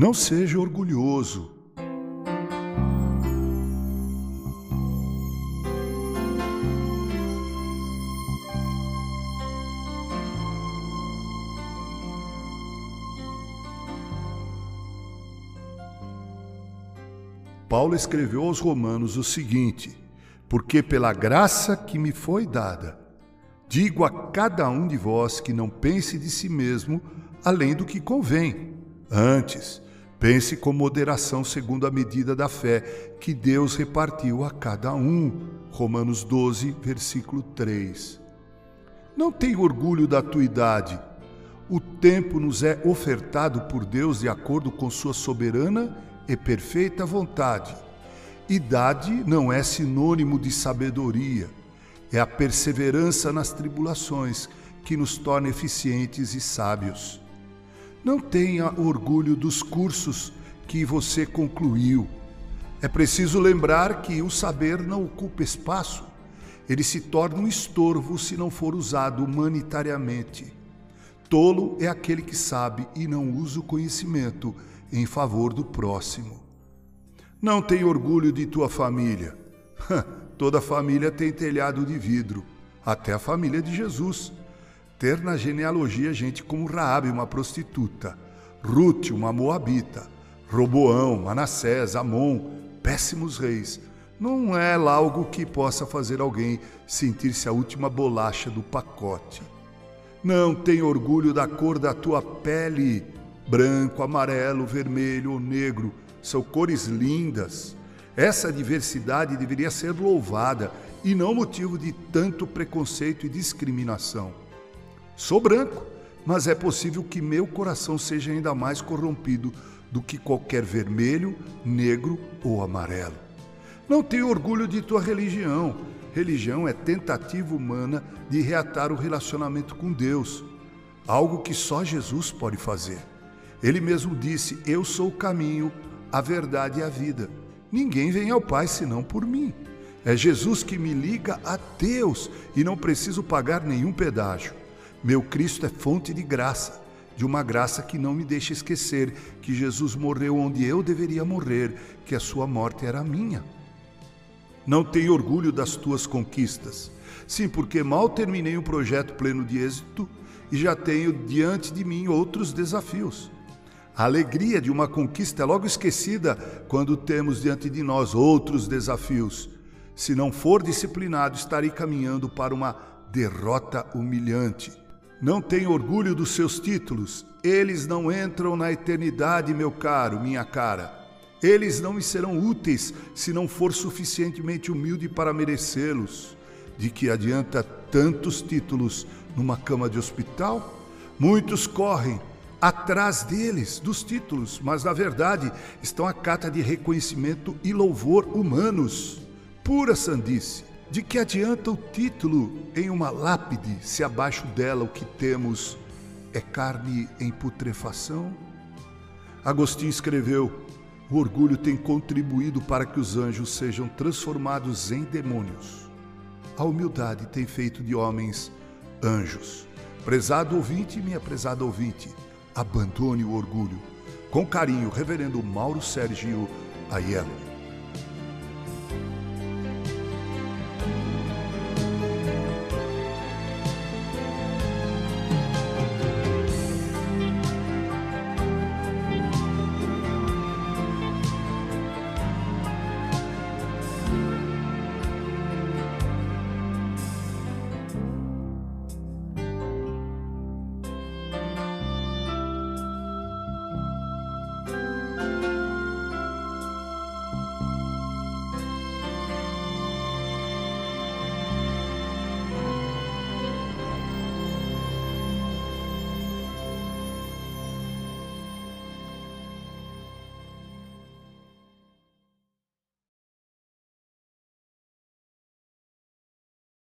Não seja orgulhoso. Paulo escreveu aos Romanos o seguinte: Porque pela graça que me foi dada, digo a cada um de vós que não pense de si mesmo além do que convém. Antes, pense com moderação segundo a medida da fé que Deus repartiu a cada um. Romanos 12, versículo 3. Não tenha orgulho da tua idade. O tempo nos é ofertado por Deus de acordo com sua soberana e perfeita vontade. Idade não é sinônimo de sabedoria, é a perseverança nas tribulações que nos torna eficientes e sábios. Não tenha orgulho dos cursos que você concluiu. É preciso lembrar que o saber não ocupa espaço. Ele se torna um estorvo se não for usado humanitariamente. Tolo é aquele que sabe e não usa o conhecimento em favor do próximo. Não tem orgulho de tua família. Toda família tem telhado de vidro, até a família de Jesus. Ter na genealogia gente como Raabe, uma prostituta, Ruth, uma moabita, Roboão, Manassés, Amon, péssimos reis, não é algo que possa fazer alguém sentir-se a última bolacha do pacote. Não tem orgulho da cor da tua pele, branco, amarelo, vermelho ou negro, são cores lindas. Essa diversidade deveria ser louvada e não motivo de tanto preconceito e discriminação. Sou branco, mas é possível que meu coração seja ainda mais corrompido do que qualquer vermelho, negro ou amarelo. Não tenho orgulho de tua religião. Religião é tentativa humana de reatar o relacionamento com Deus, algo que só Jesus pode fazer. Ele mesmo disse: Eu sou o caminho, a verdade e a vida. Ninguém vem ao Pai senão por mim. É Jesus que me liga a Deus e não preciso pagar nenhum pedágio. Meu Cristo é fonte de graça, de uma graça que não me deixa esquecer que Jesus morreu onde eu deveria morrer, que a sua morte era minha. Não tenho orgulho das tuas conquistas. Sim, porque mal terminei um projeto pleno de êxito e já tenho diante de mim outros desafios. A alegria de uma conquista é logo esquecida quando temos diante de nós outros desafios. Se não for disciplinado, estarei caminhando para uma derrota humilhante. Não tenho orgulho dos seus títulos, eles não entram na eternidade, meu caro, minha cara. Eles não me serão úteis se não for suficientemente humilde para merecê-los. De que adianta tantos títulos numa cama de hospital? Muitos correm, atrás deles, dos títulos, mas na verdade estão a cata de reconhecimento e louvor humanos. Pura sandice. De que adianta o título em uma lápide se abaixo dela o que temos é carne em putrefação? Agostinho escreveu: o orgulho tem contribuído para que os anjos sejam transformados em demônios. A humildade tem feito de homens anjos. Prezado ouvinte, minha prezada ouvinte, abandone o orgulho. Com carinho, Reverendo Mauro Sérgio Aiello.